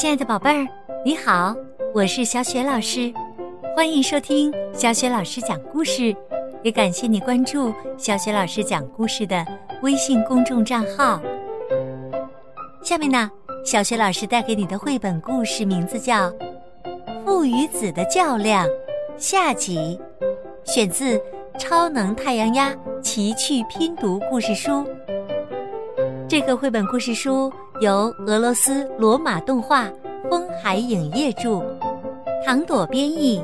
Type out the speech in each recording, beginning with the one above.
亲爱的宝贝儿，你好，我是小雪老师，欢迎收听小雪老师讲故事，也感谢你关注小雪老师讲故事的微信公众账号。下面呢，小雪老师带给你的绘本故事名字叫《父与子的较量》下集，选自《超能太阳鸭奇趣拼读故事书》。这个绘本故事书由俄罗斯罗马动画风海影业著，唐朵编译，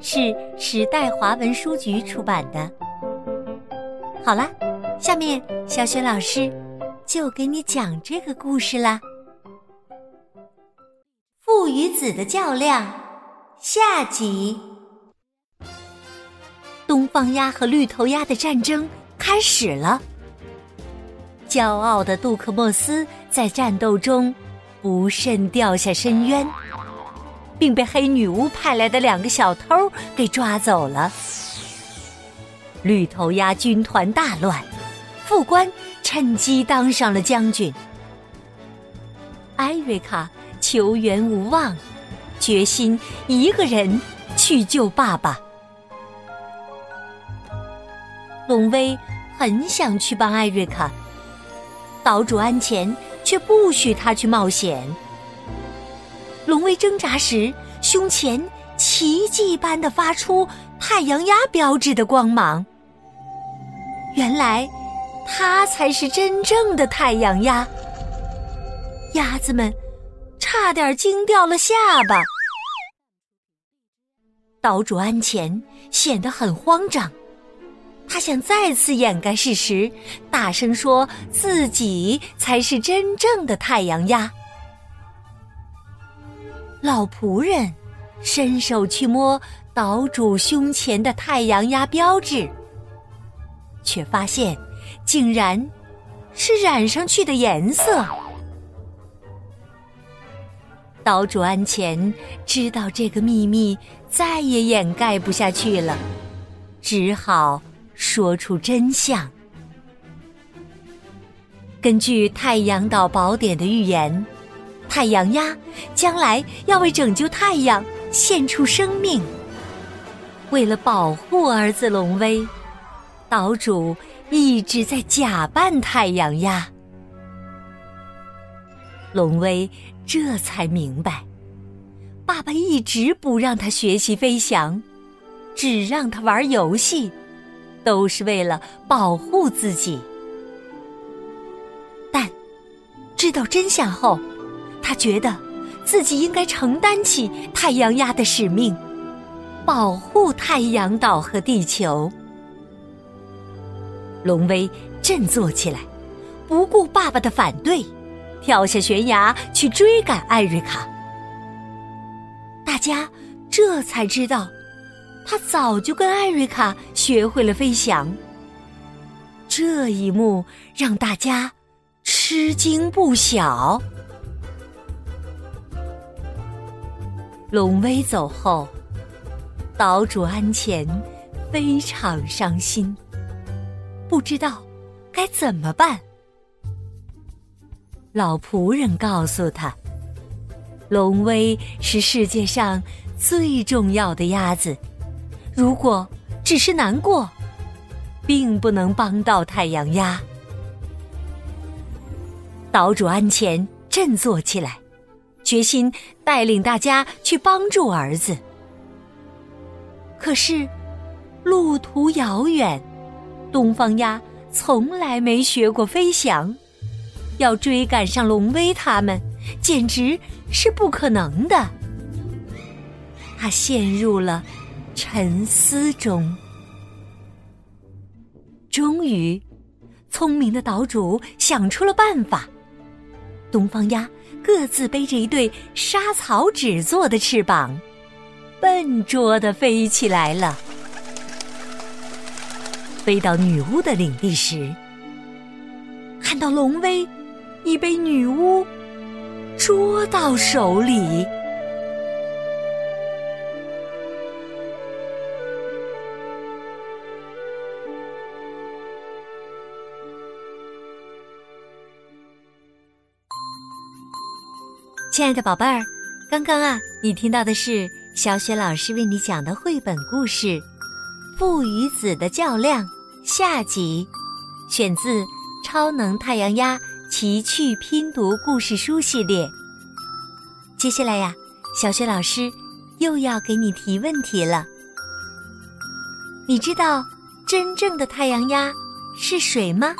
是时代华文书局出版的。好啦，下面小雪老师就给你讲这个故事啦。父与子的较量下集，东方鸭和绿头鸭的战争开始了。骄傲的杜克莫斯在战斗中不慎掉下深渊，并被黑女巫派来的两个小偷给抓走了。绿头鸭军团大乱，副官趁机当上了将军。艾瑞卡求援无望，决心一个人去救爸爸。龙威很想去帮艾瑞卡。岛主安前却不许他去冒险。龙威挣扎时，胸前奇迹般的发出太阳鸭标志的光芒。原来，他才是真正的太阳鸭。鸭子们差点惊掉了下巴。岛主安前显得很慌张。他想再次掩盖事实，大声说自己才是真正的太阳鸭。老仆人伸手去摸岛主胸前的太阳鸭标志，却发现竟然是染上去的颜色。岛主安前知道这个秘密再也掩盖不下去了，只好。说出真相。根据《太阳岛宝典》的预言，太阳鸭将来要为拯救太阳献出生命。为了保护儿子龙威，岛主一直在假扮太阳鸭。龙威这才明白，爸爸一直不让他学习飞翔，只让他玩游戏。都是为了保护自己，但知道真相后，他觉得自己应该承担起太阳鸭的使命，保护太阳岛和地球。龙威振作起来，不顾爸爸的反对，跳下悬崖去追赶艾瑞卡。大家这才知道。他早就跟艾瑞卡学会了飞翔，这一幕让大家吃惊不小。龙威走后，岛主安前非常伤心，不知道该怎么办。老仆人告诉他，龙威是世界上最重要的鸭子。如果只是难过，并不能帮到太阳鸭。岛主安前振作起来，决心带领大家去帮助儿子。可是，路途遥远，东方鸭从来没学过飞翔，要追赶上龙威他们，简直是不可能的。他陷入了。沉思中，终于，聪明的岛主想出了办法。东方鸭各自背着一对沙草纸做的翅膀，笨拙的飞起来了。飞到女巫的领地时，看到龙威已被女巫捉到手里。亲爱的宝贝儿，刚刚啊，你听到的是小雪老师为你讲的绘本故事《父与子的较量》下集，选自《超能太阳鸭奇趣拼读故事书》系列。接下来呀，小雪老师又要给你提问题了。你知道真正的太阳鸭是谁吗？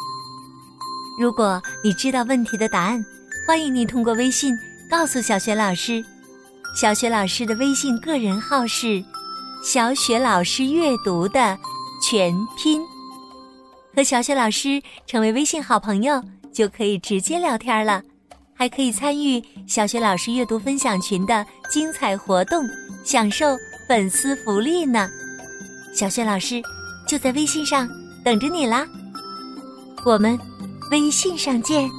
如果你知道问题的答案，欢迎你通过微信告诉小雪老师。小雪老师的微信个人号是“小雪老师阅读”的全拼。和小雪老师成为微信好朋友，就可以直接聊天了，还可以参与小雪老师阅读分享群的精彩活动，享受粉丝福利呢。小雪老师就在微信上等着你啦，我们微信上见。